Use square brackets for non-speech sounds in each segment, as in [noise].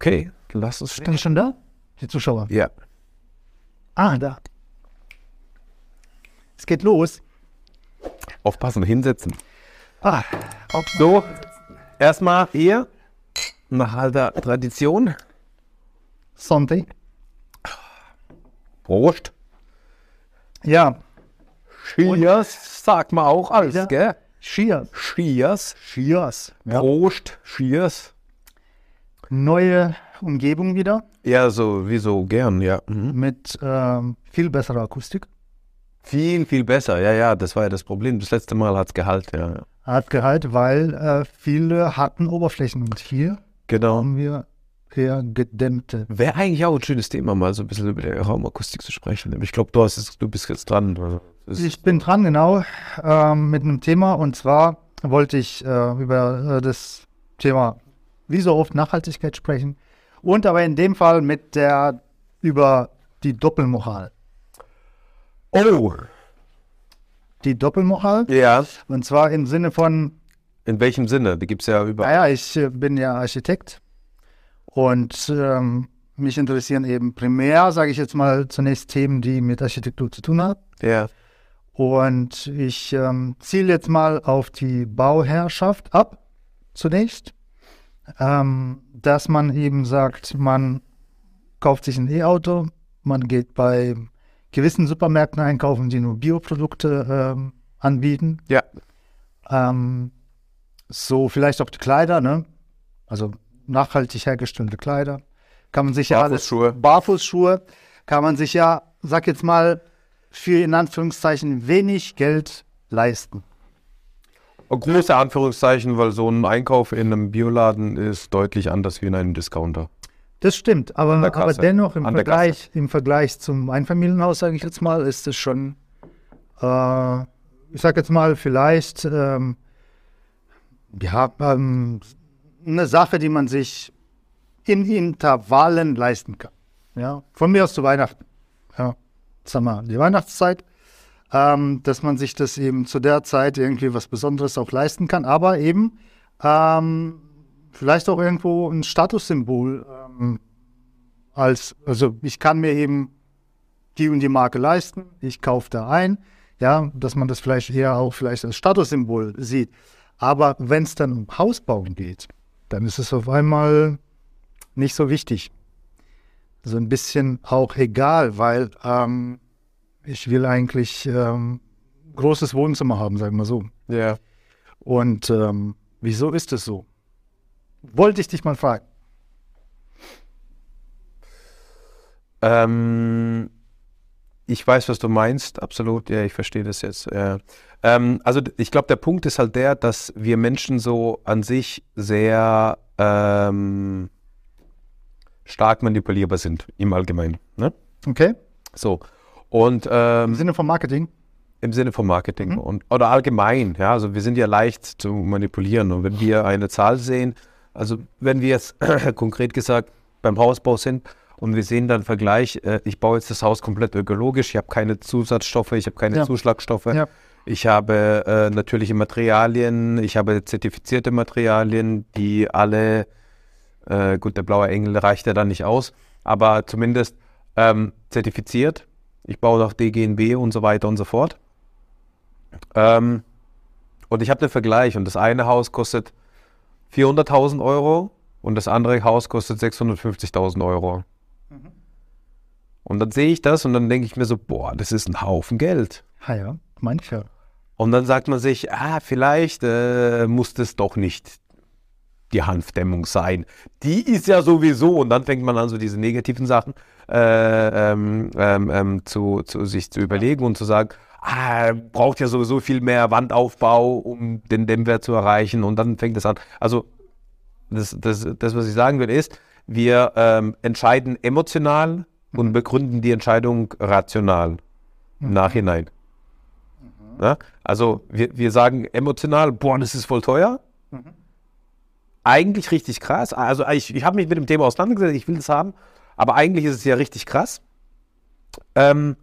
Okay, lass uns Bin ich schon da? Die Zuschauer. Ja. Ah, da. Es geht los. Aufpassen, hinsetzen. Ah, auch So, erstmal hier, nach alter Tradition. Sonntag. Prost. Ja, Cheers, sagt man auch alles, Ja. gell? Cheers. Cheers. Cheers. Ja. Prost. Cheers. Neue Umgebung wieder Ja, sowieso gern, ja. Mhm. mit ähm, viel besserer Akustik. Viel, viel besser. Ja, ja, das war ja das Problem. Das letzte Mal hat es Gehalt, ja. ja. Hat Gehalt, weil äh, viele hatten Oberflächen und hier Genau. haben wir eher gedämmte. Wäre eigentlich auch ein schönes Thema, mal so ein bisschen über die Raumakustik zu sprechen. Ich glaube, du, hast du bist jetzt dran. Also, Ich bin dran, genau, ähm, mit einem Thema und zwar wollte ich äh, über äh, das Thema wie so oft Nachhaltigkeit sprechen und aber in dem Fall mit der über die Doppelmoral. Oh! Die Doppelmoral Ja. und zwar im Sinne von, In welchem Sinne? Die gibt es ja überall. naja, ich äh, bin ja Architekt und ähm, mich interessieren eben primär, sage ich jetzt mal, zunächst Themen, die mit Architektur zu tun haben. Ja. Und ich ähm, ziele jetzt mal auf die Bauherrschaft ab, zunächst. Ähm, dass man eben sagt, man kauft sich ein E-Auto, man geht bei gewissen Supermärkten einkaufen, die nur Bioprodukte ähm, anbieten. Ja. Ähm, so vielleicht auch die Kleider, ne? Also nachhaltig hergestellte Kleider. Kann man sich ja alles Barfußschuhe. Barfußschuhe kann man sich ja, sag jetzt mal, für in Anführungszeichen wenig Geld leisten. Große Anführungszeichen, weil so ein Einkauf in einem Bioladen ist deutlich anders wie in einem Discounter. Das stimmt, aber, aber dennoch im Vergleich, im Vergleich zum Einfamilienhaus, sage ich jetzt mal, ist es schon, äh, ich sage jetzt mal, vielleicht ähm, ja, ähm, eine Sache, die man sich in Intervallen leisten kann. Ja, von mir aus zu Weihnachten. Ja, sag mal, die Weihnachtszeit, ähm, dass man sich das eben zu der Zeit irgendwie was Besonderes auch leisten kann, aber eben ähm, vielleicht auch irgendwo ein Statussymbol ähm, als, also ich kann mir eben die und die Marke leisten, ich kaufe da ein, ja, dass man das vielleicht eher auch vielleicht als Statussymbol sieht. Aber wenn es dann um Hausbauen geht, dann ist es auf einmal nicht so wichtig. So ein bisschen auch egal, weil ähm, ich will eigentlich ähm, großes Wohnzimmer haben, sagen wir so. Ja. Und ähm, wieso ist es so? Wollte ich dich mal fragen. Ähm, ich weiß, was du meinst, absolut. Ja, ich verstehe das jetzt. Ja. Ähm, also ich glaube, der Punkt ist halt der, dass wir Menschen so an sich sehr ähm, stark manipulierbar sind im Allgemeinen. Ne? Okay? So. Und ähm, Im Sinne von Marketing? Im Sinne von Marketing Mhm. und oder allgemein, ja, also wir sind ja leicht zu manipulieren und wenn wir eine Zahl sehen, also wenn wir jetzt [clears throat] konkret gesagt beim Hausbau sind und wir sehen dann Vergleich, äh, ich baue jetzt das Haus komplett ökologisch, ich habe keine Zusatzstoffe, ich habe keine Ja. Zuschlagstoffe, Ja. ich habe äh, natürliche Materialien, ich habe zertifizierte Materialien, die alle, äh, gut, der blaue Engel reicht ja dann nicht aus, aber zumindest ähm, zertifiziert. Ich baue nach DGNB und so weiter und so fort. Ähm, und ich habe den Vergleich und das eine Haus kostet 400.000 Euro und das andere Haus kostet 650.000 Euro. Und dann sehe ich das und dann denke ich mir so, boah, das ist ein Haufen Geld. Ah ja, mancher. Und dann sagt man sich, ah, vielleicht äh, muss das doch nicht die Hanfdämmung sein. Die ist ja sowieso, und dann fängt man an, so diese negativen Sachen äh, ähm, ähm, ähm, zu, zu sich zu überlegen und zu sagen, ah, braucht ja sowieso viel mehr Wandaufbau, um den Dämmwert zu erreichen. Und dann fängt es an. Also das, das, das, was ich sagen will, ist, wir ähm, entscheiden emotional und begründen die Entscheidung rational im Nachhinein. Ja? Also wir, wir sagen emotional, boah, das ist voll teuer. Eigentlich richtig krass. Also ich, ich habe mich mit dem Thema auseinandergesetzt, ich will das haben, aber eigentlich ist es ja richtig krass. Ähm,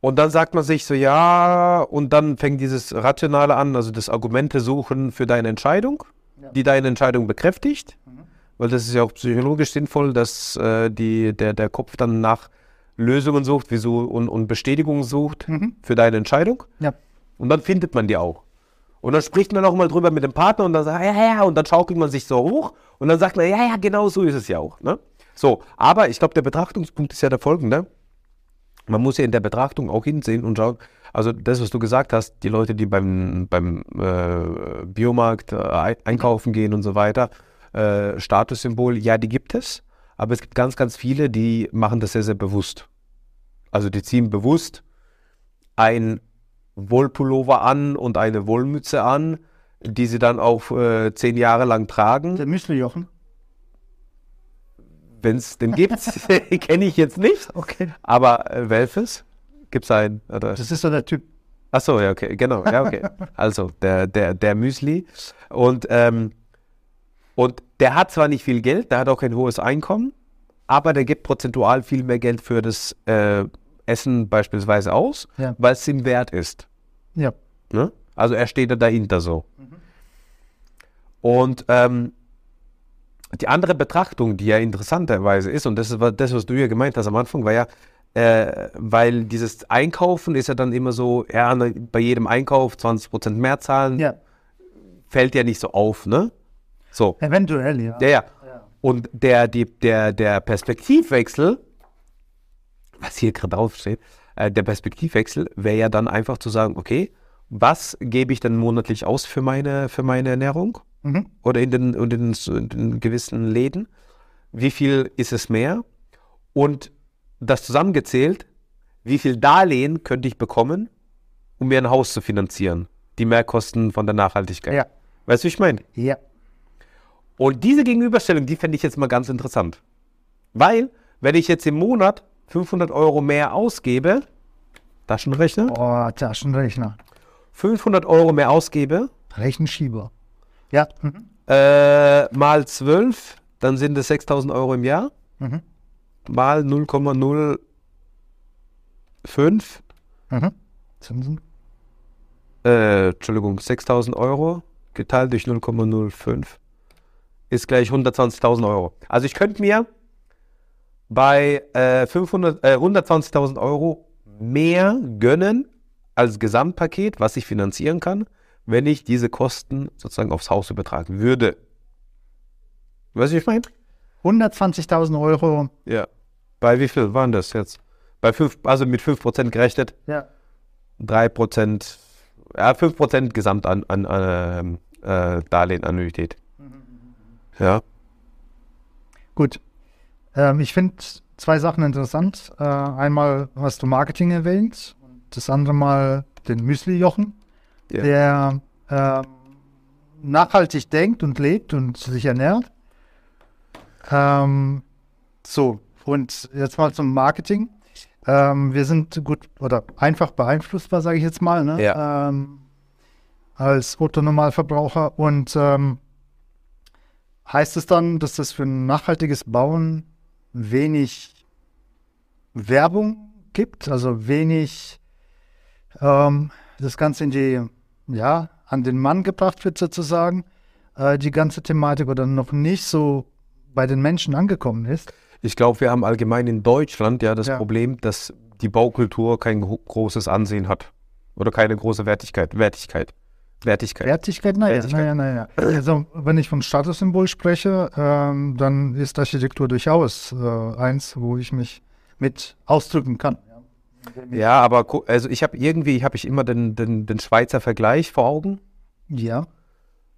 und dann sagt man sich so, ja, und dann fängt dieses Rationale an, also das Argumente suchen für deine Entscheidung, Ja. die deine Entscheidung bekräftigt. weil das ist ja auch psychologisch sinnvoll, dass äh, die, der, der Kopf dann nach Lösungen sucht wieso, und, und Bestätigung sucht Mhm. für deine Entscheidung. Ja. Und dann findet man die auch. Und dann spricht man auch mal drüber mit dem Partner und dann sagt, ja, ja, ja, und dann schaukelt man sich so hoch und dann sagt man, ja, ja, genau so ist es ja auch. Ne? So, aber ich glaube, der Betrachtungspunkt ist ja der folgende. Man muss ja in der Betrachtung auch hinsehen und schauen, also das, was du gesagt hast, die Leute, die beim, beim äh, Biomarkt äh, ein- einkaufen gehen und so weiter, äh, Statussymbol, ja, die gibt es, aber es gibt ganz, ganz viele, die machen das sehr, sehr bewusst. Also die ziehen bewusst ein Wollpullover an und eine Wollmütze an, die sie dann auch äh, zehn Jahre lang tragen. Der Müsli-Jochen. Wenn es den gibt, [laughs] [laughs] kenne ich jetzt nicht. Okay. Aber äh, welches? Gibt es einen? Oder? Das ist so der Typ. Achso, ja, okay, genau, ja, okay. [laughs] Also, der, der, der Müsli. Und, ähm, und der hat zwar nicht viel Geld, der hat auch kein hohes Einkommen, aber der gibt prozentual viel mehr Geld für das äh, Essen beispielsweise aus, Ja. weil es ihm wert ist. Ja. Ne? Also er steht da dahinter so. Und ähm, die andere Betrachtung, die ja interessanterweise ist, und das ist das, was du ja gemeint hast am Anfang, war ja, äh, weil dieses Einkaufen ist ja dann immer so, ja, ne, bei jedem Einkauf 20% mehr zahlen, Ja. fällt ja nicht so auf, ne? So. Eventuell, ja. Ja, ja. Und der, die, der, der Perspektivwechsel, was hier gerade draufsteht, äh, der Perspektivwechsel wäre ja dann einfach zu sagen, okay, was gebe ich denn monatlich aus für meine, für meine Ernährung Mhm. oder in den, in, den, in den gewissen Läden? Wie viel ist es mehr? Und das zusammengezählt, wie viel Darlehen könnte ich bekommen, um mir ein Haus zu finanzieren? Die Mehrkosten von der Nachhaltigkeit. Ja. Weißt du, wie ich meine? Ja. Und diese Gegenüberstellung, die fände ich jetzt mal ganz interessant. Weil, wenn ich jetzt im Monat 500 Euro mehr ausgebe, Taschenrechner, Oh, Taschenrechner. 500 Euro mehr ausgebe, Rechenschieber. Ja. Mhm. äh, mal 12, dann sind es 6000 Euro im Jahr, Mhm. mal 0,05, Mhm. Zinsen. äh, Entschuldigung, 6000 Euro geteilt durch 0,05 ist gleich 120.000 Euro. Also ich könnte mir bei äh, 500, äh, 120.000 Euro mehr gönnen als Gesamtpaket, was ich finanzieren kann, wenn ich diese Kosten sozusagen aufs Haus übertragen würde. Weißt du, ich meine? 120.000 Euro. Ja. Bei wie viel waren das jetzt? Bei 5, also mit 5% gerechnet, Ja. 3%, ja, 5% Gesamt an, an ähm, äh, Darlehen, Annuität. Ja. Gut. Ähm, ich finde zwei Sachen interessant. Äh, einmal hast du Marketing erwähnt und das andere Mal den Müsli-Jochen, Ja. der ähm, nachhaltig denkt und lebt und sich ernährt. Ähm, so, und jetzt mal zum Marketing. Ähm, wir sind gut oder einfach beeinflussbar, sage ich jetzt mal, ne? Ja. ähm, als Otto-Normalverbraucher. Und ähm, heißt es dann, dass das für ein nachhaltiges Bauen wenig Werbung gibt, also wenig ähm, das Ganze in die, ja, an den Mann gebracht wird sozusagen, äh, die ganze Thematik oder noch nicht so bei den Menschen angekommen ist. Ich glaube, wir haben allgemein in Deutschland ja das Ja. Problem, dass die Baukultur kein gro- großes Ansehen hat. Oder keine große Wertigkeit. Wertigkeit. Wertigkeit. Wertigkeit? Naja, naja, naja. Also, wenn ich von Statussymbol spreche, ähm, dann ist Architektur durchaus äh, eins, wo ich mich mit ausdrücken kann. Ja, aber also ich habe irgendwie, habe ich immer den, den, den Schweizer Vergleich vor Augen. Ja.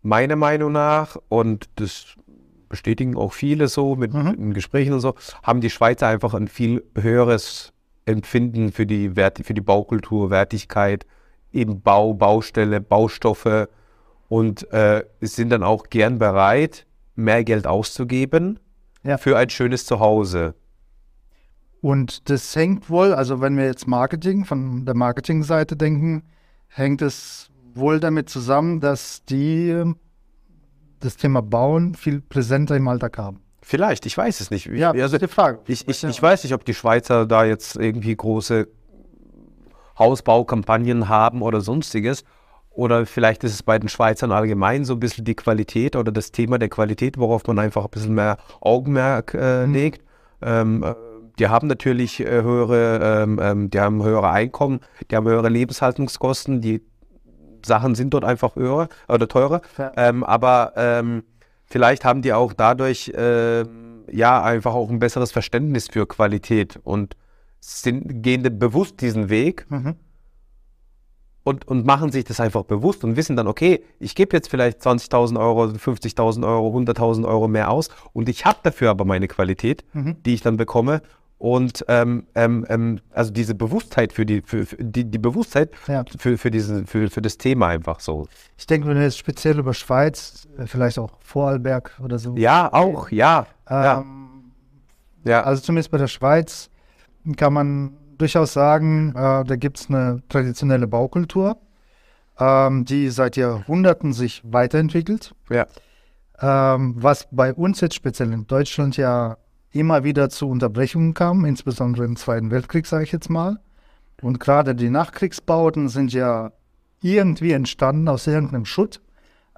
Meiner Meinung nach, und das bestätigen auch viele so mit Mhm. in Gesprächen und so, haben die Schweizer einfach ein viel höheres Empfinden für die Wert, für die Baukultur, Wertigkeit, eben Bau, Baustelle, Baustoffe und äh, sind dann auch gern bereit, mehr Geld auszugeben Ja. für ein schönes Zuhause. Und das hängt wohl, also wenn wir jetzt Marketing von der Marketingseite denken, hängt es wohl damit zusammen, dass die ähm, das Thema Bauen viel präsenter im Alltag haben. Vielleicht, ich weiß es nicht. Ich, Ja, also, die Frage. Ich, ich, ich weiß nicht, ob die Schweizer da jetzt irgendwie große Hausbaukampagnen haben oder sonstiges. oder vielleicht ist es bei den Schweizern allgemein so ein bisschen die Qualität oder das Thema der Qualität, worauf man einfach ein bisschen mehr Augenmerk äh, Mhm. legt. Ähm, äh, die haben natürlich äh, höhere, ähm, ähm, die haben höhere Einkommen, die haben höhere Lebenshaltungskosten, die Sachen sind dort einfach höher oder teurer. Ja. Ähm, aber ähm, vielleicht haben die auch dadurch ähm, ja einfach auch ein besseres Verständnis für Qualität und sind, gehen bewusst diesen Weg Mhm. und, und machen sich das einfach bewusst und wissen dann, okay, ich gebe jetzt vielleicht 20.000 Euro, 50.000 Euro, 100.000 Euro mehr aus und ich habe dafür aber meine Qualität, Mhm. die ich dann bekomme. Und ähm, ähm, ähm, also diese Bewusstheit für die, für, für die, die Bewusstheit Ja. für, für, diesen, für, für das Thema einfach so. Ich denke, wenn du jetzt speziell über Schweiz, äh, vielleicht auch Vorarlberg oder so. Ja, auch, ja. ja, Ähm, ja. Also zumindest bei der Schweiz kann man durchaus sagen, äh, da gibt es eine traditionelle Baukultur, ähm, die seit Jahrhunderten sich weiterentwickelt. ja. Ähm, was bei uns jetzt speziell in Deutschland ja immer wieder zu Unterbrechungen kam, insbesondere im Zweiten Weltkrieg, sage ich jetzt mal. Und gerade die Nachkriegsbauten sind ja irgendwie entstanden aus irgendeinem Schutt,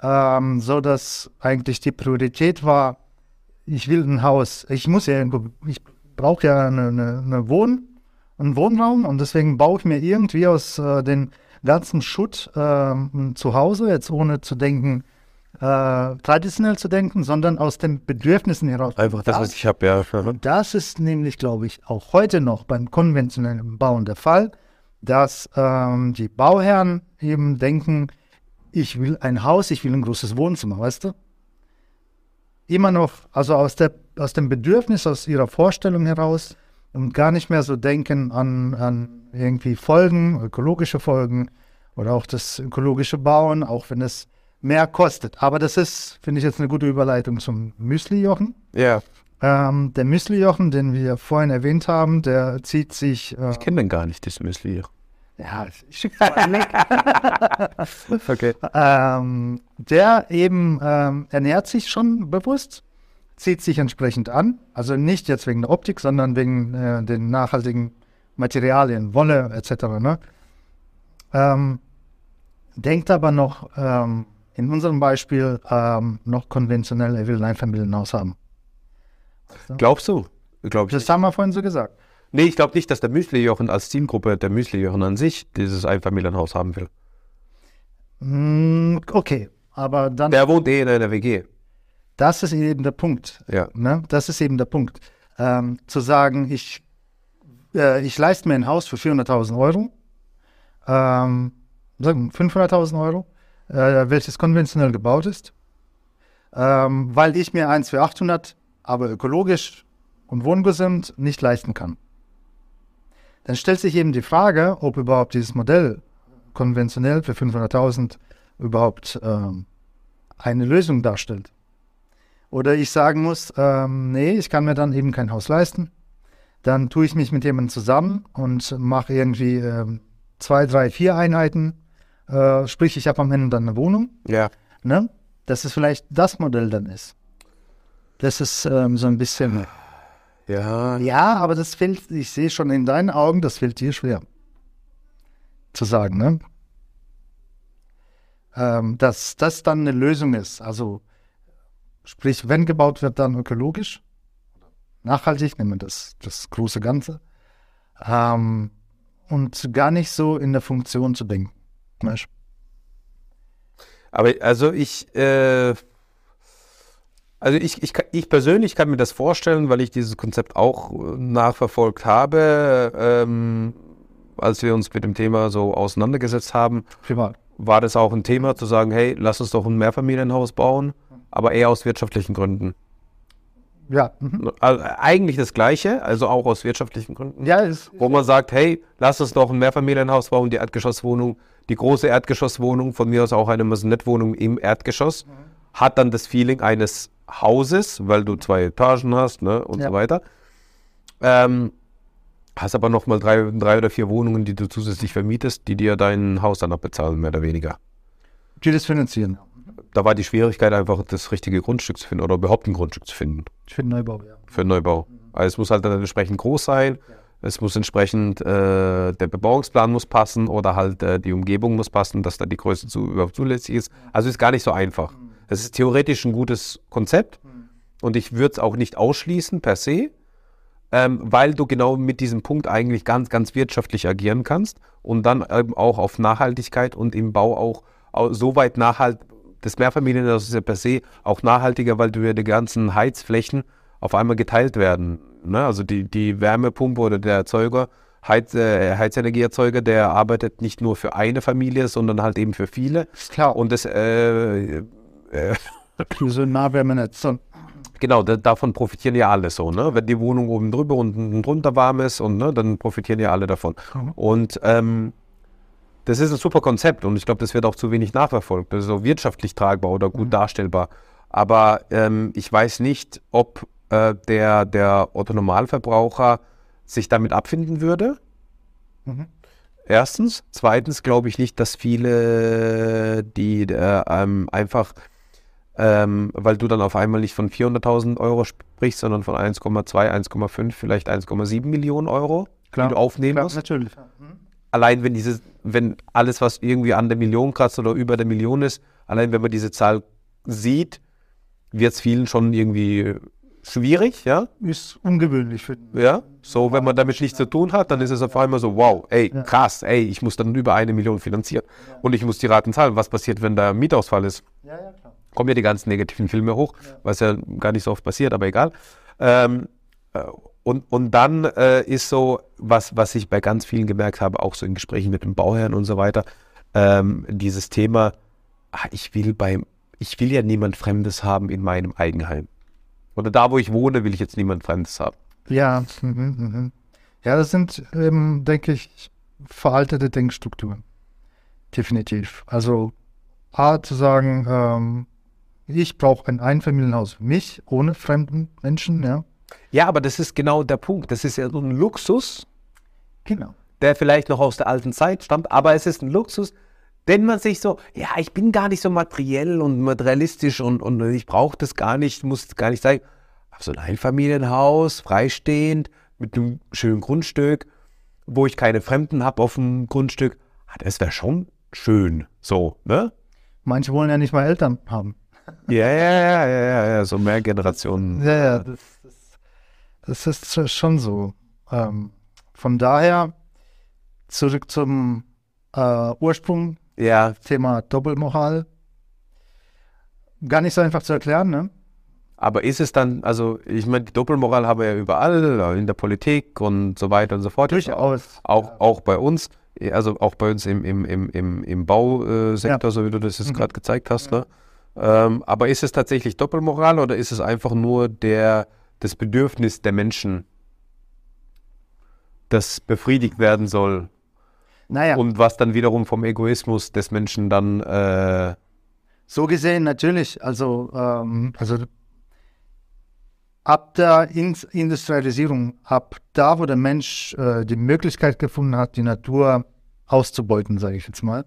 ähm, so dass eigentlich die Priorität war, ich will ein Haus, ich muss ja irgendwo, ich brauche ja eine, eine, eine Wohn, einen Wohnraum und deswegen baue ich mir irgendwie aus äh, den ganzen Schutt äh, ein Zuhause, jetzt ohne zu denken, äh, traditionell zu denken, sondern aus den Bedürfnissen heraus. Einfach das, was ich habe, ja. [laughs] Das ist nämlich, glaube ich, auch heute noch beim konventionellen Bauen der Fall, dass ähm, die Bauherren eben denken, ich will ein Haus, ich will ein großes Wohnzimmer, weißt du? Immer noch, also aus, der, aus dem Bedürfnis, aus ihrer Vorstellung heraus und gar nicht mehr so denken an, an irgendwie Folgen, ökologische Folgen oder auch das ökologische Bauen, auch wenn es mehr kostet. Aber das ist, finde ich, jetzt eine gute Überleitung zum Müsli-Jochen. Ja, Ähm, der Müsli-Jochen, den wir vorhin erwähnt haben, der zieht sich. Äh, ich kenne den gar nicht, das Müsli hier. Ja, ich schicke mal einen Link. Okay. ähm, der eben ähm, ernährt sich schon bewusst, zieht sich entsprechend an. Also nicht jetzt wegen der Optik, sondern wegen äh, den nachhaltigen Materialien, Wolle etc. Ne? Ähm, denkt aber noch ähm, in unserem Beispiel ähm, noch konventionell, er will ein Einfamilienhaus haben. Glaubst du? Glaub ich Das nicht. haben wir vorhin so gesagt. Nee, ich glaube nicht, dass der Müsli-Jochen als Zielgruppe, der Müsli-Jochen an sich, dieses Einfamilienhaus haben will. Mm, Okay, aber dann, Der wohnt eh in einer WG. das ist eben der Punkt. Ja. Ne? Das ist eben der Punkt. Ähm, zu sagen, ich, äh, ich leiste mir ein Haus für 400.000 Euro, ähm, sagen wir 500.000 Euro, äh, welches konventionell gebaut ist, ähm, weil ich mir eins für 800, aber ökologisch und wohngesund nicht leisten kann. Dann stellt sich eben die Frage, ob überhaupt dieses Modell konventionell für 500.000 überhaupt ähm, eine Lösung darstellt. Oder ich sagen muss, ähm, nee, ich kann mir dann eben kein Haus leisten. Dann tue ich mich mit jemandem zusammen und mache irgendwie ähm, zwei, drei, vier Einheiten. Äh, sprich, ich habe am Ende dann eine Wohnung. Ja. Ne? Dass es vielleicht das Modell dann ist. Das ist ähm, so ein bisschen. Ja. Ja, aber das fällt, ich sehe schon in deinen Augen, das fällt dir schwer. Zu sagen, ne? Ähm, dass das dann eine Lösung ist. Also, sprich, wenn gebaut wird, dann ökologisch, nachhaltig, nehmen wir das, das große Ganze. Ähm, und gar nicht so in der Funktion zu denken. Aber also ich, äh, also ich, ich, ich persönlich kann mir das vorstellen, weil ich dieses Konzept auch äh, nachverfolgt habe. Ähm, als wir uns mit dem Thema so auseinandergesetzt haben, Privat. war das auch ein Thema zu sagen, hey, lass uns doch ein Mehrfamilienhaus bauen, aber eher aus wirtschaftlichen Gründen. Ja. Mhm. Also eigentlich das Gleiche, also auch aus wirtschaftlichen Gründen. Ja, ist, Wo man sagt, hey, lass uns doch ein Mehrfamilienhaus bauen, die Erdgeschosswohnung, die große Erdgeschosswohnung, von mir aus auch eine Maisonette-Wohnung im Erdgeschoss, hat dann das Feeling eines Hauses, weil du zwei Etagen hast ne, und Ja. so weiter. Ähm, hast aber nochmal drei, drei oder vier Wohnungen, die du zusätzlich vermietest, die dir dein Haus dann abbezahlen, mehr oder weniger. die das finanzieren. Da war die Schwierigkeit einfach, das richtige Grundstück zu finden oder überhaupt ein Grundstück zu finden Ich finde Neubau, ja. für einen Neubau. Also es muss halt dann entsprechend groß sein. Es muss entsprechend, äh, der Bebauungsplan muss passen oder halt äh, die Umgebung muss passen, dass da die Größe zu, überhaupt zulässig ist. Also ist gar nicht so einfach. Es ist theoretisch ein gutes Konzept und ich würde es auch nicht ausschließen per se, ähm, weil du genau mit diesem Punkt eigentlich ganz, ganz wirtschaftlich agieren kannst und dann eben auch auf Nachhaltigkeit und im Bau auch, auch so weit nachhaltig, das Mehrfamilienhaus ist ja per se auch nachhaltiger, weil du ja die ganzen Heizflächen auf einmal geteilt werden. Ne? Also die, die Wärmepumpe oder der Erzeuger, Heiz, äh, Heizenergieerzeuger, der arbeitet nicht nur für eine Familie, sondern halt eben für viele. Klar. Und das, äh, äh, so ein Nahwärmenetz. So. genau, da, davon profitieren ja alle so. Ne? Wenn die Wohnung oben drüber und unten drunter warm ist, und ne, dann profitieren ja alle davon. Mhm. Und ähm, das ist ein super Konzept und ich glaube, das wird auch zu wenig nachverfolgt. Das ist so wirtschaftlich tragbar oder gut darstellbar. Aber ähm, ich weiß nicht, ob äh, der, der Otto-Normalverbraucher sich damit abfinden würde. Mhm. Erstens. Zweitens glaube ich nicht, dass viele, die äh, ähm, einfach, ähm, weil du dann auf einmal nicht von 400.000 Euro sprichst, sondern von 1,2, 1,5, vielleicht 1,7 Millionen Euro, Klar. die du aufnehmen Klar, musst natürlich. Mhm. allein wenn dieses, wenn alles, was irgendwie an der Million kratzt oder über der Million ist, allein wenn man diese Zahl sieht, wird es vielen schon irgendwie schwierig, ja? Ist ungewöhnlich für Ja. So, wenn man damit nichts zu tun hat, dann ist es auf einmal so, wow, ey, Ja. krass, ey, ich muss dann über eine Million finanzieren und ich muss die Raten zahlen. Was passiert, wenn da Mietausfall ist? Ja, ja, klar. Kommen ja die ganzen negativen Filme hoch, was ja gar nicht so oft passiert, aber egal. Ähm, äh, und, und dann äh, ist so, was, was ich bei ganz vielen gemerkt habe, auch so in Gesprächen mit dem Bauherrn und so weiter, ähm, dieses Thema, ah, ich will beim, ich will ja niemand Fremdes haben in meinem Eigenheim. Oder da, wo ich wohne, will ich jetzt niemand Fremdes haben. Ja, mhm, mhm. ja, das sind, ähm, denke ich, veraltete Denkstrukturen. Definitiv. Also A zu sagen, ähm, ich brauche ein Einfamilienhaus für mich, ohne fremden Menschen, ja. Ja, aber das ist genau der Punkt. Das ist ja so ein Luxus, Genau. der vielleicht noch aus der alten Zeit stammt, aber es ist ein Luxus, den man sich so, ja, ich bin gar nicht so materiell und materialistisch und, und ich brauche das gar nicht, muss gar nicht sein. Aber so ein Einfamilienhaus, freistehend, mit einem schönen Grundstück, wo ich keine Fremden habe auf dem Grundstück, ah, das wäre schon schön. So, ne? Manche wollen ja nicht mal Eltern haben. Ja, ja, ja, ja, ja, ja, so mehr Generationen. [laughs] Ja, ja, das, das, das ist schon so. Ähm, von daher zurück zum äh, Ursprung, Ja, Thema Doppelmoral. Gar nicht so einfach zu erklären, ne? Aber ist es dann, also ich meine, die Doppelmoral haben wir ja überall, in der Politik und so weiter und so fort. Durchaus. Auch, auch bei uns, also auch bei uns im, im, im, im, im Bausektor, Ja. so wie du das jetzt Mhm. gerade gezeigt hast. Ne? Ähm, aber ist es tatsächlich Doppelmoral oder ist es einfach nur der, das Bedürfnis der Menschen, das befriedigt werden soll? Naja, und was dann wiederum vom Egoismus des Menschen dann, äh, so gesehen natürlich. Also, ähm, also ab der In Industrialisierung, ab da, wo der Mensch äh, die Möglichkeit gefunden hat, die Natur auszubeuten, sage ich jetzt mal,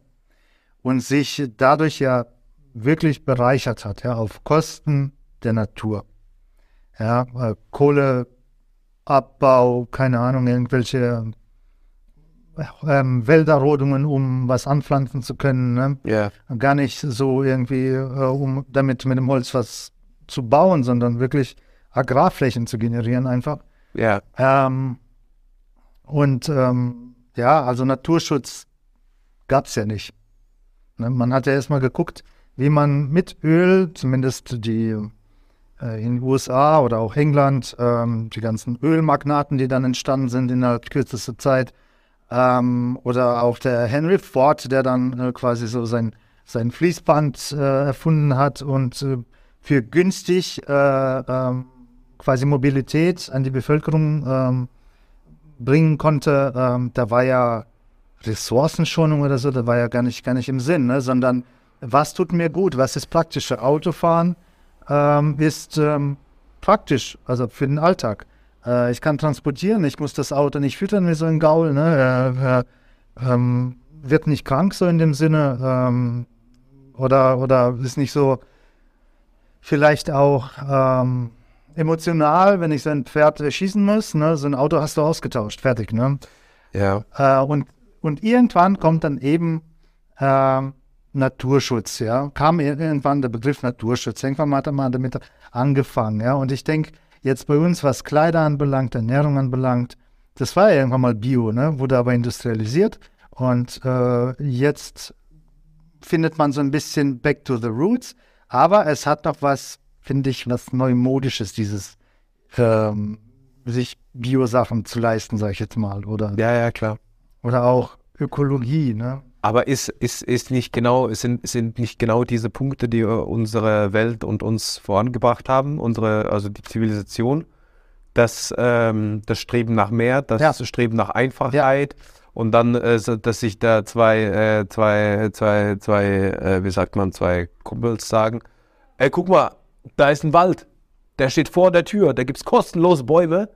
und sich dadurch ja wirklich bereichert hat, ja, auf Kosten der Natur. Ja, Kohleabbau, keine Ahnung, irgendwelche ähm, Wälderrodungen, um was anpflanzen zu können, ne? ja, gar nicht so irgendwie, äh, um damit mit dem Holz was zu bauen, sondern wirklich Agrarflächen zu generieren einfach. ja, Ähm, und ähm, ja, also Naturschutz gab es ja nicht. Ne? Man hat ja erstmal geguckt, wie man mit Öl, zumindest die äh, in den USA oder auch England, ähm, die ganzen Ölmagnaten, die dann entstanden sind innerhalb kürzester Zeit, ähm, oder auch der Henry Ford, der dann äh, quasi so sein, sein Fließband äh, erfunden hat und äh, für günstig äh, ähm, quasi Mobilität an die Bevölkerung ähm, bringen konnte. Ähm, da war ja Ressourcenschonung oder so, da war ja gar nicht, gar nicht im Sinn, ne? sondern was tut mir gut, was ist praktischer? Autofahren ähm, ist ähm, praktisch, also für den Alltag. Äh, ich kann transportieren, ich muss das Auto nicht füttern wie so ein Gaul, ne? äh, äh, ähm, wird nicht krank so in dem Sinne ähm, oder, oder ist nicht so vielleicht auch ähm, emotional, wenn ich so ein Pferd äh, schießen muss, ne, so ein Auto hast du ausgetauscht, fertig, ne? Ja. Äh, und, und irgendwann kommt dann eben ähm, Naturschutz, ja. Kam irgendwann der Begriff Naturschutz. Irgendwann hat er mal damit angefangen, ja. Und ich denke, jetzt bei uns, was Kleider anbelangt, Ernährung anbelangt, das war ja irgendwann mal Bio, ne? Wurde aber industrialisiert. Und äh, jetzt findet man so ein bisschen back to the roots. Aber es hat noch was, finde ich, was Neumodisches, dieses ähm, sich Bio-Sachen zu leisten, sage ich jetzt mal. Oder, Ja, ja, klar. oder auch Ökologie, ne? Aber ist, ist, ist nicht genau, sind, sind nicht genau diese Punkte, die äh, unsere Welt und uns vorangebracht haben, unsere, also die Zivilisation, das, ähm, das Streben nach mehr, das Ja. Streben nach Einfachheit und dann, äh, dass sich da zwei, äh, zwei, zwei, zwei, äh, wie sagt man, zwei Kumpels sagen, ey, guck mal, da ist ein Wald, der steht vor der Tür, da gibt's kostenlose Bäume,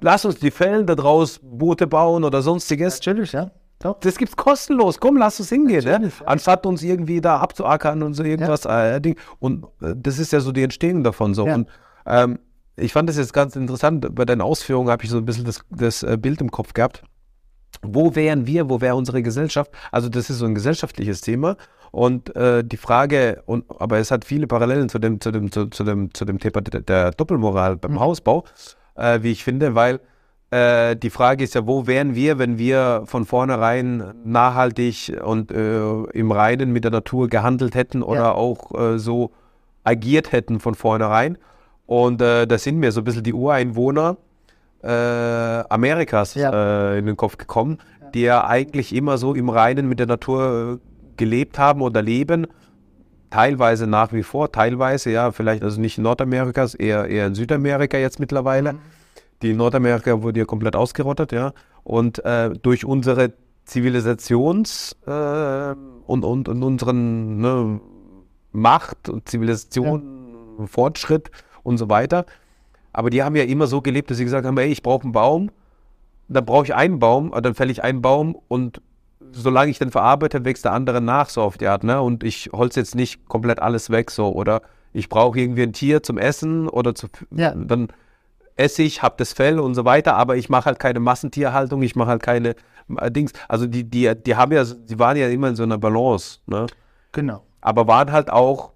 lass uns die fällen, da draus Boote bauen oder sonstiges. Natürlich, ja. Doch. Das gibt's kostenlos. Komm, lass uns hingehen, ne? Ja. Anstatt uns irgendwie da abzuackern und so irgendwas. Äh, Ding. Und äh, das ist ja so die Entstehung davon. So. Ja. Und ähm, ich fand das jetzt ganz interessant. Bei deinen Ausführungen habe ich so ein bisschen das, das äh, Bild im Kopf gehabt. Wo wären wir, wo wäre unsere Gesellschaft? Also das ist so ein gesellschaftliches Thema. Und äh, die Frage, und, aber es hat viele Parallelen zu dem, zu dem, zu, zu dem, zu dem Thema der, der Doppelmoral beim Hausbau, äh, wie ich finde, weil äh, die Frage ist ja, wo wären wir, wenn wir von vornherein nachhaltig und äh, im Reinen mit der Natur gehandelt hätten oder Ja. auch äh, so agiert hätten von vornherein. Und äh, da sind mir so ein bisschen die Ureinwohner äh, Amerikas Ja. äh, in den Kopf gekommen, die ja eigentlich immer so im Reinen mit der Natur gelebt haben oder leben. Teilweise nach wie vor, teilweise, ja, vielleicht also nicht in Nordamerika, eher, eher in Südamerika jetzt mittlerweile. Die in Nordamerika wurde ja komplett ausgerottet, ja. Und äh, durch unsere Zivilisations- äh, und, und, und unseren ne, Macht und Zivilisation, Fortschritt und so weiter. Aber die haben ja immer so gelebt, dass sie gesagt haben, ey, ich brauche einen Baum, dann brauche ich einen Baum, aber dann fälle ich einen Baum und solange ich den verarbeite, wächst der andere nach, so auf die Art, ne? Und ich holze jetzt nicht komplett alles weg, so, oder ich brauche irgendwie ein Tier zum Essen oder zu, Ja. dann esse ich, habe das Fell und so weiter, aber ich mache halt keine Massentierhaltung, ich mache halt keine äh, Dings. Also die, die, die haben ja, die waren ja immer in so einer Balance, ne? Genau. aber waren halt auch,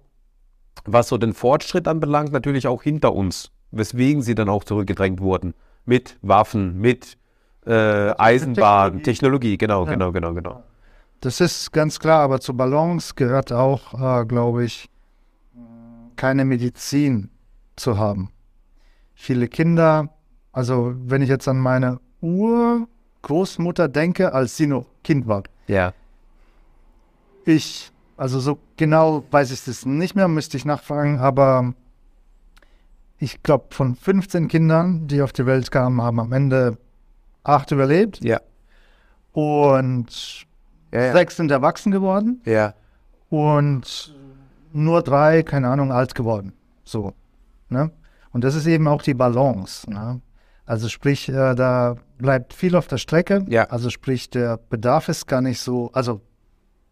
was so den Fortschritt anbelangt, natürlich auch hinter uns, weswegen sie dann auch zurückgedrängt wurden. Mit Waffen, mit äh, Eisenbahn, Technologie. Technologie, genau, Ja. genau, genau, genau. Das ist ganz klar, aber zur Balance gehört auch, äh, glaube ich, keine Medizin zu haben. Viele Kinder, also wenn ich jetzt an meine Urgroßmutter denke, als sie noch Kind war, Ja. ich, also so genau weiß ich es nicht mehr, müsste ich nachfragen, aber ich glaube, von 15 Kindern, die auf die Welt kamen, haben am Ende acht überlebt Ja. und Ja, ja. sechs sind erwachsen geworden. ja. und nur drei, keine Ahnung, alt geworden. So. Ne? Und das ist eben auch die Balance. Ne? Also sprich, äh, da bleibt viel auf der Strecke. Ja. Also sprich, der Bedarf ist gar nicht so, also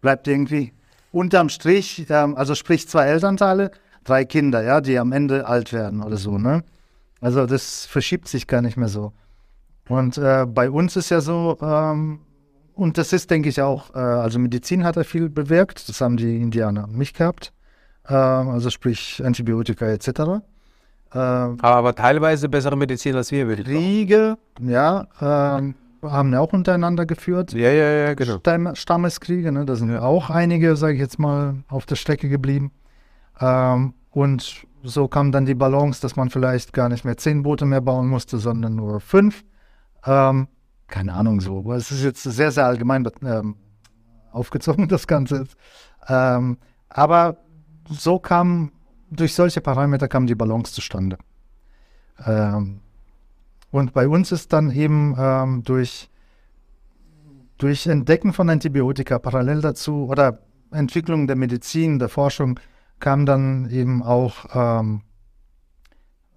bleibt irgendwie unterm Strich, ähm, also sprich zwei Elternteile, drei Kinder, ja, die am Ende alt werden oder so. Ne? Also das verschiebt sich gar nicht mehr so. Und äh, bei uns ist ja so, ähm, und das ist, denke ich, auch, äh, also Medizin hat da viel bewirkt, das haben die Indianer nicht gehabt, ähm, also sprich Antibiotika etc. Ähm, Aber, teilweise bessere Medizin als wir, würde ich sagen. Kriege, ja, ähm, haben ja auch untereinander geführt. Ja, ja, ja, genau. Stamm, Stammeskriege, ne? da sind auch einige, sage ich jetzt mal, auf der Strecke geblieben. Ähm, und so kam dann die Balance, dass man vielleicht gar nicht mehr zehn Boote mehr bauen musste, sondern nur fünf. Ähm, keine Ahnung so, aber es ist jetzt sehr, sehr allgemein ähm, aufgezogen, [laughs] das Ganze. Ähm, aber so kam, durch solche Parameter kam die Balance zustande. Ähm, und bei uns ist dann eben ähm, durch, durch Entdecken von Antibiotika parallel dazu oder Entwicklung der Medizin, der Forschung, kam dann eben auch ähm,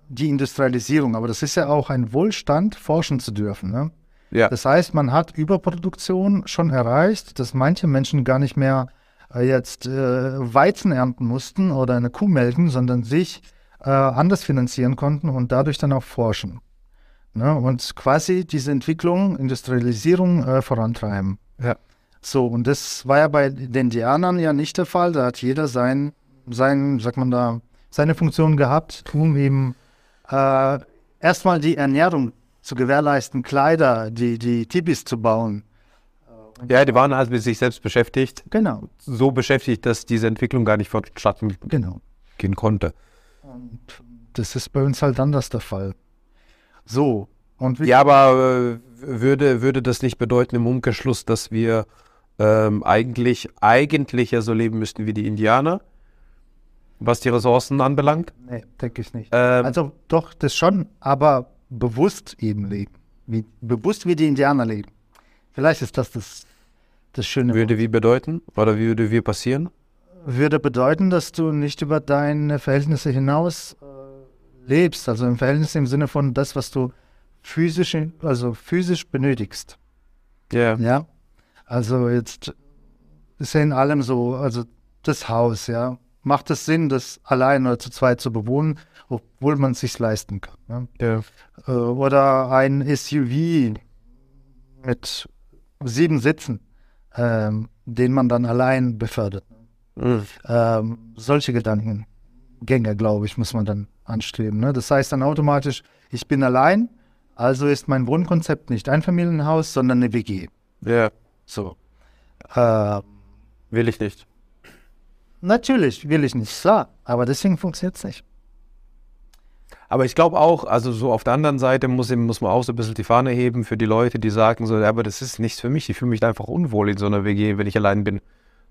die Industrialisierung. Aber das ist ja auch ein Wohlstand, forschen zu dürfen. Ne? Ja. Das heißt, man hat Überproduktion schon erreicht, dass manche Menschen gar nicht mehr jetzt äh, Weizen ernten mussten oder eine Kuh melken, sondern sich äh, anders finanzieren konnten und dadurch dann auch forschen. Ne? Und quasi diese Entwicklung, Industrialisierung äh, vorantreiben. Ja. So, und das war ja bei den Indianern ja nicht der Fall. Da hat jeder sein, sein, sagt man da, seine Funktion gehabt, um eben äh, erstmal die Ernährung zu gewährleisten, Kleider, die, die Tipis zu bauen. Ja, die waren halt mit sich selbst beschäftigt. Genau, So beschäftigt, dass diese Entwicklung gar nicht vonstatten genau. gehen konnte. Und das ist bei uns halt anders der Fall. So, und Ja, aber äh, würde, würde das nicht bedeuten im Umkehrschluss, dass wir ähm, eigentlich, eigentlich ja so leben müssten wie die Indianer, was die Ressourcen anbelangt? nee, denke ich nicht. Ähm, Also doch, das schon, aber bewusst eben leben. Wie, bewusst wie die Indianer leben. Vielleicht ist das das, das Schöne. würde wie bedeuten? Oder wie würde wie passieren? würde bedeuten, dass du nicht über deine Verhältnisse hinaus äh, lebst. Also im Verhältnis im Sinne von das, was du physisch, also physisch benötigst. Ja. Ja. Also jetzt ist ja in allem so, also das Haus, ja. Macht es Sinn, das allein oder zu zweit zu bewohnen, obwohl man es sich leisten kann. Ja? ja. Äh, oder ein SUV mit sieben Sitzen, ähm, den man dann allein befördert. Mhm. Ähm, solche Gedankengänge, glaube ich, muss man dann anstreben. Ne? Das heißt dann automatisch, ich bin allein, also ist mein Wohnkonzept nicht ein Familienhaus, sondern eine WG. ja. So. Ähm, Will ich nicht. natürlich will ich nicht, klar, aber deswegen funktioniert es nicht. Aber ich glaube auch, also so auf der anderen Seite muss, muss man auch so ein bisschen die Fahne heben für die Leute, die sagen so, ja, aber das ist nichts für mich. Ich fühle mich da einfach unwohl in so einer WG, wenn ich allein bin.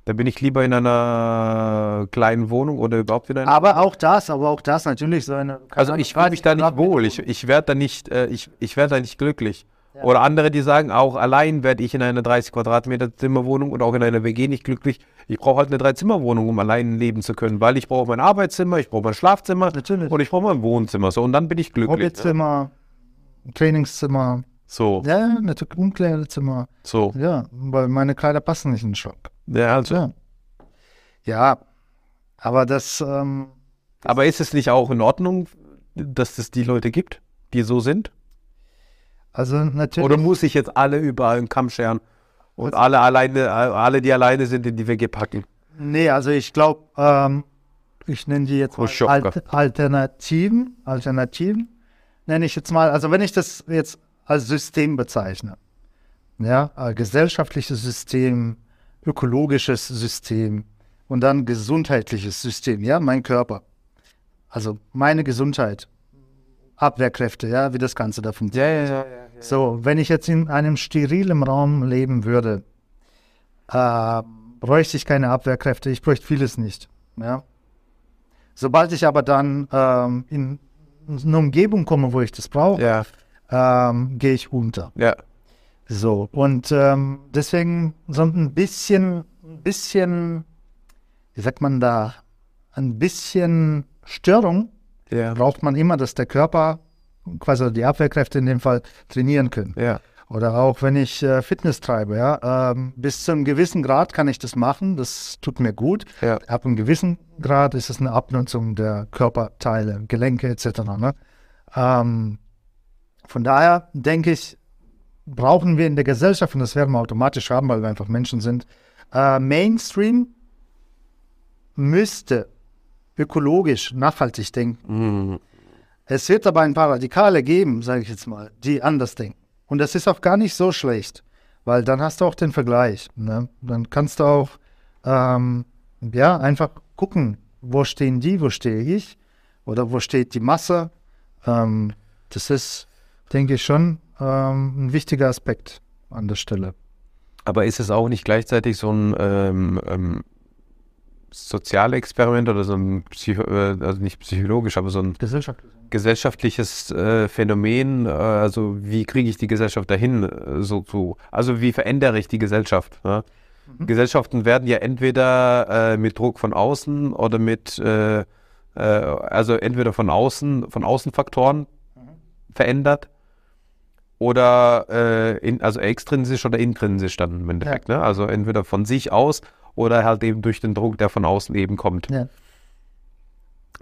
Da bin ich lieber in einer kleinen Wohnung oder überhaupt wieder in Aber auch das, aber auch das natürlich so eine. Also ich fühle mich da nicht wohl. Ich, ich werde da nicht, äh, ich, ich werde da nicht glücklich. Ja. Oder andere, die sagen, auch allein werde ich in einer 30 Quadratmeter Zimmerwohnung oder auch in einer WG nicht glücklich. Ich brauche halt eine Dreizimmerwohnung, um allein leben zu können, weil ich brauche mein Arbeitszimmer, ich brauche mein Schlafzimmer Natürlich. und ich brauche mein Wohnzimmer. So und dann bin ich glücklich. Hobbyzimmer, Trainingszimmer, So, ja, natürlich Umkleidezimmer. so. Ja, weil meine Kleider passen nicht in den Schrank. Ja, also. Ja. Ja, aber das, ähm, Aber ist es nicht auch in Ordnung, dass es die Leute gibt, die so sind? Also natürlich. Oder muss ich jetzt alle überall einen Kamm scheren und alle alleine, alle, die alleine sind, in die WG packen? Nee, also ich glaube, ähm, ich nenne die jetzt mal Khrushchevka. Alt Alternativen. Alternativen nenne ich jetzt mal. Also wenn ich das jetzt als System bezeichne, ja, äh, gesellschaftliches System, ökologisches System und dann gesundheitliches System, ja, mein Körper. Also meine Gesundheit, Abwehrkräfte, ja, wie das Ganze da funktioniert. Ja, ja, ja. So, wenn ich jetzt in einem sterilen Raum leben würde, äh, bräuchte ich keine Abwehrkräfte, ich bräuchte vieles nicht. Ja? Sobald ich aber dann ähm, in eine Umgebung komme, wo ich das brauche, ähm, gehe ich unter. ja. So, und ähm, deswegen so ein bisschen, ein bisschen, wie sagt man da, ein bisschen Störung Ja, braucht man immer, dass der Körper, quasi die Abwehrkräfte in dem Fall, trainieren können. ja. Oder auch wenn ich äh, Fitness treibe, ja, ähm, bis zu einem gewissen Grad kann ich das machen, das tut mir gut. Ja. Ab einem gewissen Grad ist es eine Abnutzung der Körperteile, Gelenke etc. Ne? Ähm, von daher denke ich, brauchen wir in der Gesellschaft, und das werden wir automatisch haben, weil wir einfach Menschen sind, äh, Mainstream müsste ökologisch nachhaltig denken. Mhm. Es wird aber ein paar Radikale geben, sage ich jetzt mal, die anders denken. Und das ist auch gar nicht so schlecht, weil dann hast du auch den Vergleich. Ne? Dann kannst du auch ähm, ja, einfach gucken, wo stehen die, wo stehe ich oder wo steht die Masse. Ähm, das ist, denke ich, schon ähm, ein wichtiger Aspekt an der Stelle. Aber ist es auch nicht gleichzeitig so ein ähm, Sozialexperiment oder so ein Psycho äh, also nicht psychologisch, aber so ein Gesellschaftlich. gesellschaftliches äh, Phänomen? Äh, also wie kriege ich die Gesellschaft dahin? Äh, so zu, also wie verändere ich die Gesellschaft? Ne? Mhm. Gesellschaften werden ja entweder äh, mit Druck von außen oder mit äh, also entweder von außen von Außenfaktoren verändert oder in, also extrinsisch oder intrinsisch dann im Endeffekt. Ne? Also entweder von sich aus oder halt eben durch den Druck, der von außen eben kommt. Ja.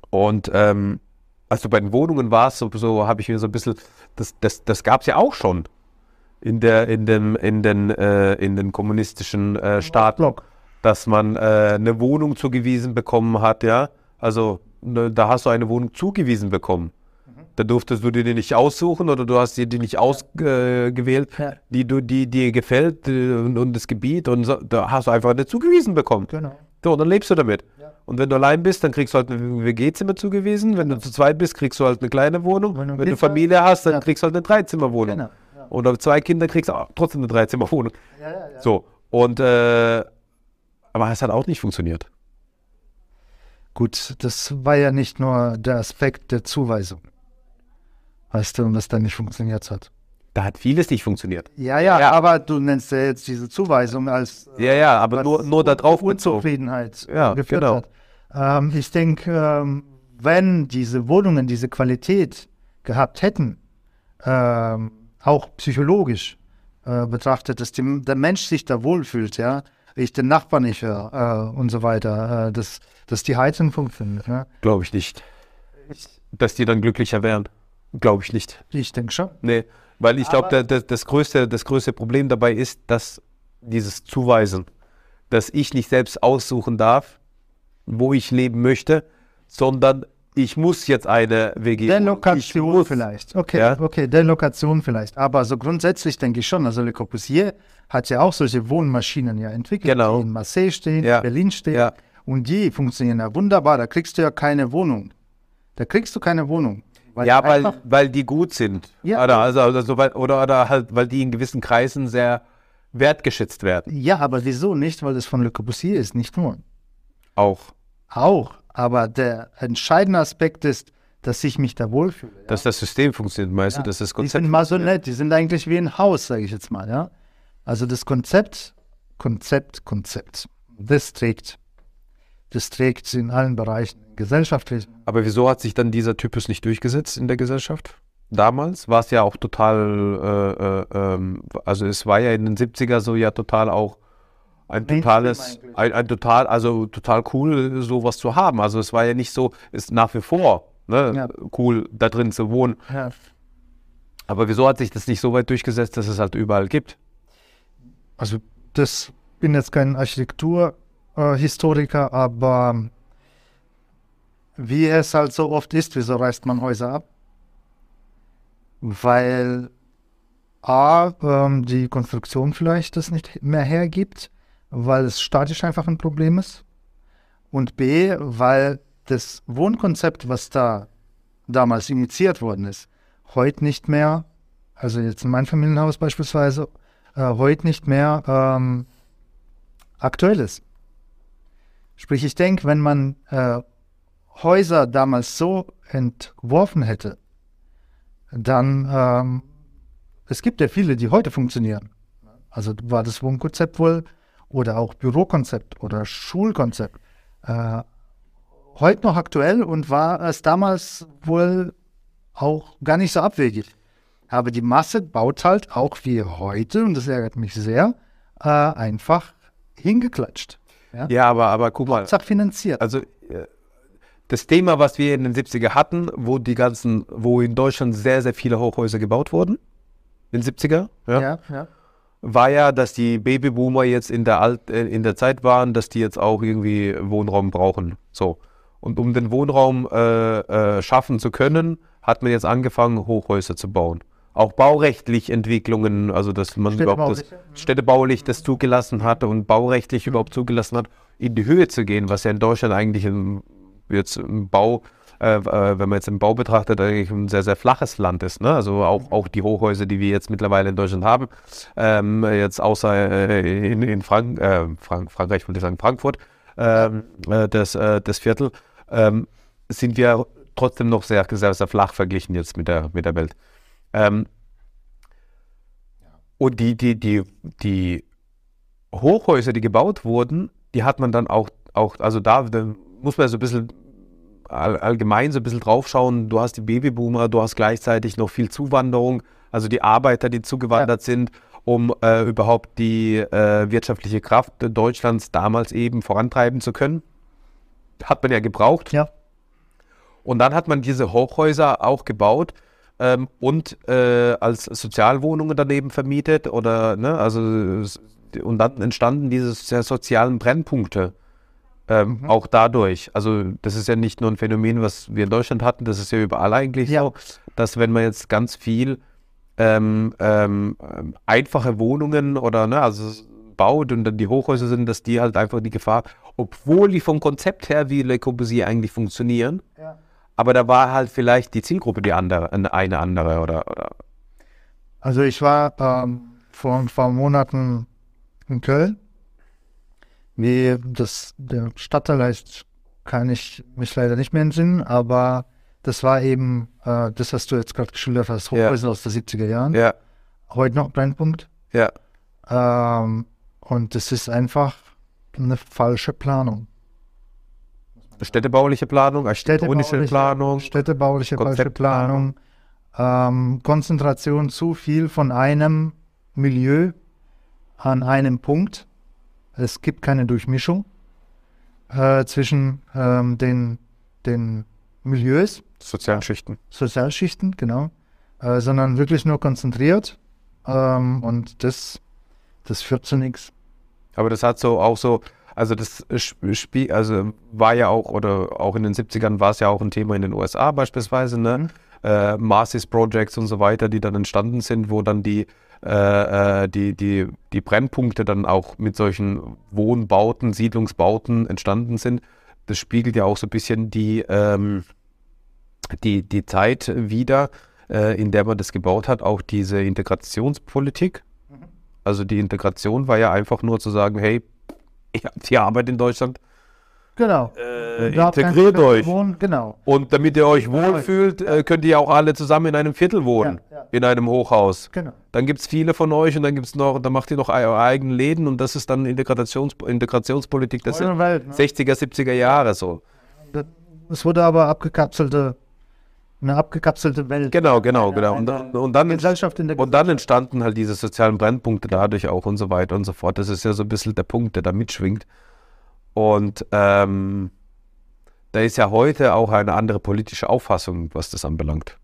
Und ähm, also bei den Wohnungen war es so, so habe ich mir so ein bisschen, das, das, das gab es ja auch schon in, der, in, dem, in, den, äh, in den kommunistischen äh, Staaten, Block. dass man äh, eine Wohnung zugewiesen bekommen hat, ja. Also ne, da hast du eine Wohnung zugewiesen bekommen. Da durftest du dir die nicht aussuchen oder du hast dir die nicht ausgewählt, Ja. die du, die dir gefällt äh, und, und das Gebiet und so, da hast du einfach eine zugewiesen bekommen. Genau. So, und dann lebst du damit. Ja. Und wenn du allein bist, dann kriegst du halt ein WG-Zimmer zugewiesen. Wenn du zu zweit bist, kriegst du halt eine kleine Wohnung. Wenn du Wenn du Kinder- Familie hast, dann Ja. kriegst du halt eine Dreizimmerwohnung. Genau. Oder zwei Kinder kriegst du auch trotzdem eine Dreizimmerwohnung. Ja, ja, ja. So, und äh, aber es hat auch nicht funktioniert. Gut, das war ja nicht nur der Aspekt der Zuweisung. Weißt du, und das dann nicht funktioniert hat. Da hat vieles nicht funktioniert. Ja, ja, Ja. aber du nennst ja jetzt diese Zuweisung als äh, Ja, ja, aber was nur, nur da drauf bezogen. Unzufriedenheit Ja, geführt genau. hat. Ähm, ich denke, ähm, wenn diese Wohnungen diese Qualität gehabt hätten, ähm, auch psychologisch äh, betrachtet, dass die, der Mensch sich da wohlfühlt, ja, ich den Nachbarn nicht höre äh, und so weiter, äh, dass, dass die Heizung funktioniert. Ja. Glaube ich nicht. Dass die dann glücklicher wären. Glaube ich nicht. Ich denke schon. Nee, weil ich glaube, Aber- das, das, größte, das größte Problem dabei ist, dass dieses Zuweisen, dass ich nicht selbst aussuchen darf, wo ich leben möchte, sondern ich muss jetzt eine WG. Ich Delokation muss. vielleicht. Okay, Ja. okay, Delokation vielleicht. Aber so grundsätzlich denke ich schon. Also Le Corbusier hat ja auch solche Wohnmaschinen ja entwickelt, Genau. die in Marseille stehen, Ja. in Berlin stehen. Ja. Und die funktionieren ja wunderbar. Da kriegst du ja keine Wohnung. Da kriegst du keine Wohnung. Weil Ja, weil, weil die gut sind. Ja. Oder, also, also, weil, oder, oder halt, weil die in gewissen Kreisen sehr wertgeschätzt werden. ja, aber wieso nicht? Weil es von Le Corbusier ist, nicht nur. Auch. Auch. Aber der entscheidende Aspekt ist, dass ich mich da wohlfühle. ja. Dass das System funktioniert, meinst Ja, du, dass das die Konzept. sind masonett, die sind eigentlich wie ein Haus, sage ich jetzt mal, ja. Also das Konzept, Konzept, Konzept, das trägt, das trägt in allen Bereichen, gesellschaftlich. Aber wieso hat sich dann dieser Typus nicht durchgesetzt in der Gesellschaft? Damals war es ja auch total, äh, äh, ähm, also es war ja in den 70er so ja total auch ein totales, ein, ein total, also total cool, sowas zu haben. Also es war ja nicht so, ist nach wie vor ne, Ja. cool, da drin zu wohnen. Ja. Aber wieso hat sich das nicht so weit durchgesetzt, dass es halt überall gibt? Also das bin jetzt kein Architekturhistoriker, äh, Historiker, aber wie es halt so oft ist, wieso reißt man Häuser ab? Weil A, ähm, die Konstruktion vielleicht das nicht mehr hergibt, weil es statisch einfach ein Problem ist. Und B, weil das Wohnkonzept, was da damals initiiert worden ist, heute nicht mehr, also jetzt in meinem Familienhaus beispielsweise, äh, heute nicht mehr ähm, aktuell ist. Sprich, ich denke, wenn man äh, Häuser damals so entworfen hätte, dann, ähm, es gibt ja viele, die heute funktionieren. Also war das Wohnkonzept wohl oder auch Bürokonzept oder Schulkonzept äh, heute noch aktuell und war es damals wohl auch gar nicht so abwegig. Aber die Masse baut halt auch wie heute, und das ärgert mich sehr, äh, einfach hingeklatscht. Ja? Ja, aber, aber guck mal. Hauptsache finanziert. Also äh, das Thema, was wir in den 70er hatten, wo die ganzen, wo in Deutschland sehr, sehr viele Hochhäuser gebaut wurden, in den 70er, ja, ja, ja. war ja, dass die Babyboomer jetzt in der, Alt, äh, in der Zeit waren, dass die jetzt auch irgendwie Wohnraum brauchen. So. Und um den Wohnraum äh, äh, schaffen zu können, hat man jetzt angefangen, Hochhäuser zu bauen. Auch baurechtlich Entwicklungen, also dass man überhaupt das Städtebauliche. städtebaulich das zugelassen hat und baurechtlich überhaupt zugelassen hat, in die Höhe zu gehen, was ja in Deutschland eigentlich im, jetzt im Bau, äh, äh, wenn man jetzt im Bau betrachtet, eigentlich ein sehr, sehr flaches Land ist. Ne? Also auch, auch die Hochhäuser, die wir jetzt mittlerweile in Deutschland haben, ähm, jetzt außer äh, in, in Frank äh, Frank Frankreich, wollte ich sagen, Frankfurt, ähm, äh, das, äh, das Viertel, ähm, sind wir trotzdem noch sehr, sehr, sehr flach verglichen jetzt mit der, mit der Welt. Ähm, und die, die, die, die Hochhäuser, die gebaut wurden, die hat man dann auch, auch also da, da muss man so ein bisschen all, allgemein so ein bisschen draufschauen. Du hast die Babyboomer, du hast gleichzeitig noch viel Zuwanderung, also die Arbeiter, die zugewandert sind, um äh, überhaupt die äh, wirtschaftliche Kraft Deutschlands damals eben vorantreiben zu können. Hat man ja gebraucht. ja. Und dann hat man diese Hochhäuser auch gebaut ähm, und äh, als Sozialwohnungen daneben vermietet oder, ne, also und dann entstanden diese sozialen Brennpunkte. Ähm, Mhm. Auch dadurch. Also, das ist ja nicht nur ein Phänomen, was wir in Deutschland hatten, das ist ja überall eigentlich Ja. so, dass wenn man jetzt ganz viel ähm, ähm, einfache Wohnungen oder ne, also baut und dann die Hochhäuser sind, dass die halt einfach die Gefahr, obwohl die vom Konzept her wie Le Corbusier eigentlich funktionieren, Ja. Aber da war halt vielleicht die Zielgruppe die andere, eine eine andere oder, oder Also ich war ähm, vor ein paar Monaten in Köln. Wie das der Stadtteil heißt, kann ich mich leider nicht mehr entsinnen, aber das war eben äh, das, was du jetzt gerade geschildert hast, Ja. Hochhäuser aus den 70er Jahren. ja, Heute noch Brennpunkt. ja. Ähm, und das ist einfach eine falsche Planung. Städtebauliche Planung, architektonische Städtebauliche- Planung. Städtebauliche Konzeptplanung. Planung, ähm, Konzentration zu viel von einem Milieu an einem Punkt. Es gibt keine Durchmischung äh, zwischen ähm, den, den Milieus, Sozialen Schichten. Sozialschichten, genau, äh, sondern wirklich nur konzentriert. Ähm, und das, das führt zu nichts. Aber das hat so auch so, also das Spiel, also war ja auch, oder auch in den 70ern war es ja auch ein Thema in den USA beispielsweise, ne? Mhm. Äh, Marcis Projects und so weiter, die dann entstanden sind, wo dann die, äh, äh, die, die, die Brennpunkte dann auch mit solchen Wohnbauten, Siedlungsbauten entstanden sind. Das spiegelt ja auch so ein bisschen die, ähm, die, die Zeit wider, äh, in der man das gebaut hat, auch diese Integrationspolitik. Also die Integration war ja einfach nur zu sagen, hey, ihr habt hier Arbeit in Deutschland, Genau. äh, kein integriert euch. wohnen, Genau. Und damit ihr euch wohlfühlt, äh, könnt ihr auch alle zusammen in einem Viertel wohnen, Ja, ja. in einem Hochhaus. Genau. Dann gibt es viele von euch und dann gibt's noch, dann macht ihr noch eure eigenen Läden und das ist dann Integrations Integrationspolitik der Welt, ne? 60er, 70er Jahre so. Es wurde aber abgekapselte, eine abgekapselte Welt. Genau, genau, genau. Und dann, und dann Gesellschaft in der Und dann entstanden halt diese sozialen Brennpunkte dadurch auch und so weiter und so fort. Das ist ja so ein bisschen der Punkt, der da mitschwingt. Und ähm, da ist ja heute auch eine andere politische Auffassung, was das anbelangt.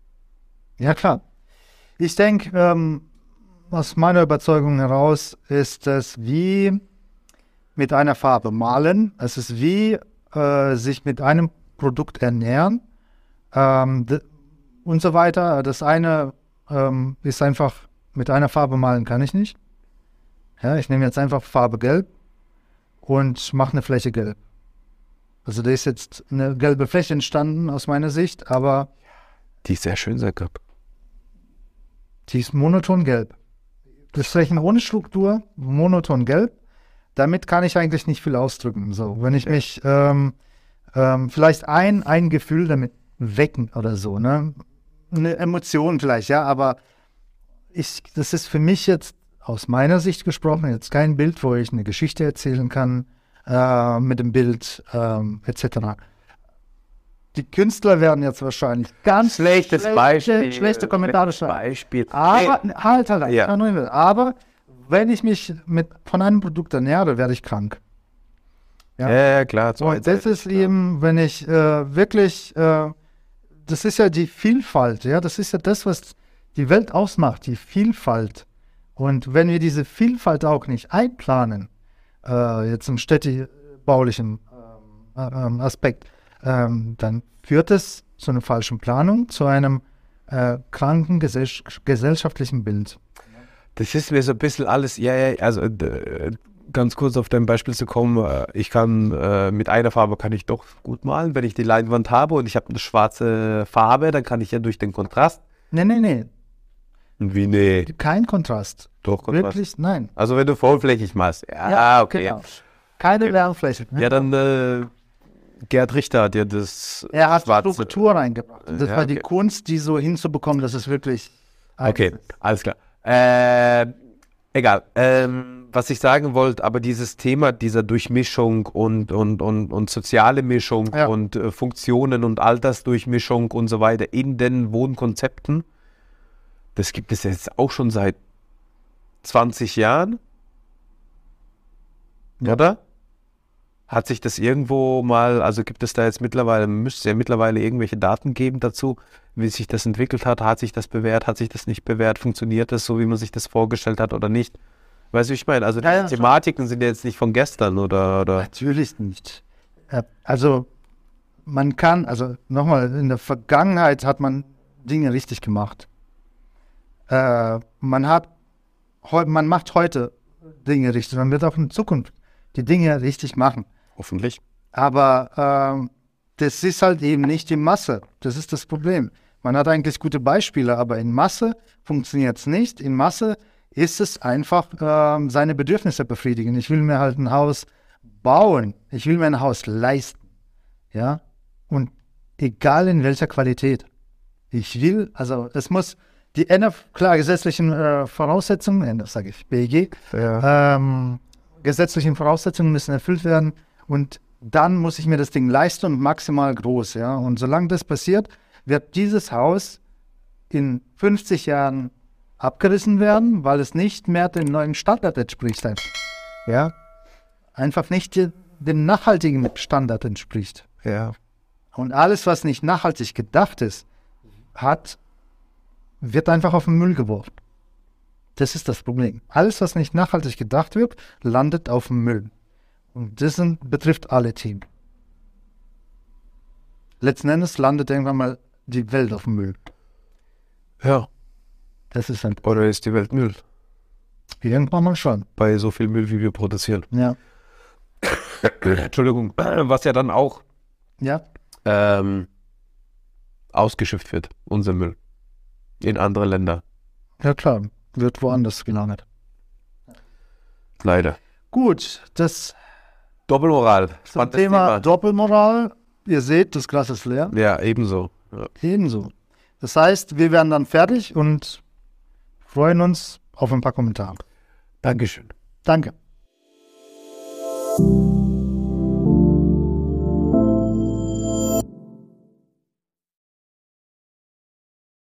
Ja, klar. Ich denke, ähm, aus meiner Überzeugung heraus ist es wie mit einer Farbe malen. Es ist wie äh, sich mit einem Produkt ernähren ähm, und so weiter. Das eine ähm, ist einfach, mit einer Farbe malen kann ich nicht. Ja, ich nehme jetzt einfach Farbe gelb und mache eine Fläche gelb. Also da ist jetzt eine gelbe Fläche entstanden aus meiner Sicht, aber Die ist sehr schön sein kann. Die ist monoton gelb. Das Flächen ohne Struktur, monoton gelb. Damit kann ich eigentlich nicht viel ausdrücken. So, wenn ich mich ähm, ähm, vielleicht ein, ein Gefühl damit wecken oder so, ne? Eine Emotion vielleicht, ja, aber ich, das ist für mich jetzt aus meiner Sicht gesprochen jetzt kein Bild, wo ich eine Geschichte erzählen kann äh, mit dem Bild ähm, etc. Die Künstler werden jetzt wahrscheinlich ganz Schlechtes schlechte, Beispiel. schlechte Kommentare schreiben. Beispiel. Aber, halt, halt, halt, Ja. aber wenn ich mich mit, von einem Produkt ernähre, werde ich krank. Ja, ja klar. So, das ist eben, wenn ich äh, wirklich, äh, das ist ja die Vielfalt, ja, das ist ja das, was die Welt ausmacht, die Vielfalt. Und wenn wir diese Vielfalt auch nicht einplanen, äh, jetzt im städtebaulichen ähm, äh, ähm, Aspekt, ähm, dann führt es zu einer falschen Planung, zu einem äh, kranken gesell gesellschaftlichen Bild. Das ist mir so ein bisschen alles, ja, ja, also äh, ganz kurz auf dein Beispiel zu kommen, äh, ich kann äh, mit einer Farbe kann ich doch gut malen, wenn ich die Leinwand habe und ich habe eine schwarze Farbe, dann kann ich ja durch den Kontrast. Nee, nee, nee, Wie nee, kein Kontrast. doch Kontrast. Wirklich, nein. Also wenn du vollflächig machst. Ja, okay. Genau. Keine Lernfläche. Ja, dann äh, Gerd Richter hat dir das Er hat schwarze- Struktur reingebracht. Das Ja, war die okay. Kunst, die so hinzubekommen, dass es wirklich. Okay, ist. alles klar. Äh, egal. Ähm, was ich sagen wollte, aber dieses Thema dieser Durchmischung und, und, und, und soziale Mischung Ja. und äh, Funktionen und Altersdurchmischung und so weiter in den Wohnkonzepten, das gibt es jetzt auch schon seit 20 Jahren. Ja. Oder? Hat sich das irgendwo mal, also gibt es da jetzt mittlerweile, müsste es ja mittlerweile irgendwelche Daten geben dazu, wie sich das entwickelt hat? Hat sich das bewährt? Hat sich das nicht bewährt? Funktioniert das so, wie man sich das vorgestellt hat oder nicht? Weißt du, wie ich meine? Also die Ja, ja, Thematiken sind ja jetzt nicht von gestern oder, oder Natürlich nicht. Also man kann, also nochmal, in der Vergangenheit hat man Dinge richtig gemacht. Äh, man hat, man macht heute Dinge richtig. Man wird auch in Zukunft die Dinge richtig machen. Hoffentlich. Aber ähm, das ist halt eben nicht in Masse. Das ist das Problem. Man hat eigentlich gute Beispiele, aber in Masse funktioniert es nicht. In Masse ist es einfach ähm, seine Bedürfnisse befriedigen. Ich will mir halt ein Haus bauen. Ich will mir ein Haus leisten. Ja. Und egal in welcher Qualität. Ich will, also es muss die NF, klar, gesetzlichen äh, Voraussetzungen, das sage ich, BEG, ähm, gesetzlichen Voraussetzungen müssen erfüllt werden und dann muss ich mir das Ding leisten und maximal groß, ja. Und solange das passiert, wird dieses Haus in 50 Jahren abgerissen werden, weil es nicht mehr dem neuen Standard entspricht. Einfach. Ja. Einfach nicht dem nachhaltigen Standard entspricht. Ja. Und alles, was nicht nachhaltig gedacht ist, hat, wird einfach auf den Müll geworfen. Das ist das Problem. Alles, was nicht nachhaltig gedacht wird, landet auf dem Müll. Und das sind, betrifft alle Themen. Letzten Endes landet irgendwann mal die Welt auf dem Müll. Ja. Das ist ein, Oder ist die Welt Müll? irgendwann mal schon. Bei so viel Müll, wie wir produzieren. Ja. [coughs] Entschuldigung. Was ja dann auch Ja. ähm, ausgeschifft wird, unser Müll. In andere Länder. Ja, klar. Wird woanders gelandet. Leider. Gut, das Doppelmoral. zum Spannendes Thema Doppelmoral. Ihr seht, das Glas ist leer. Ja, ebenso. Ja. Ebenso. Das heißt, wir werden dann fertig und freuen uns auf ein paar Kommentare. Dankeschön. Danke.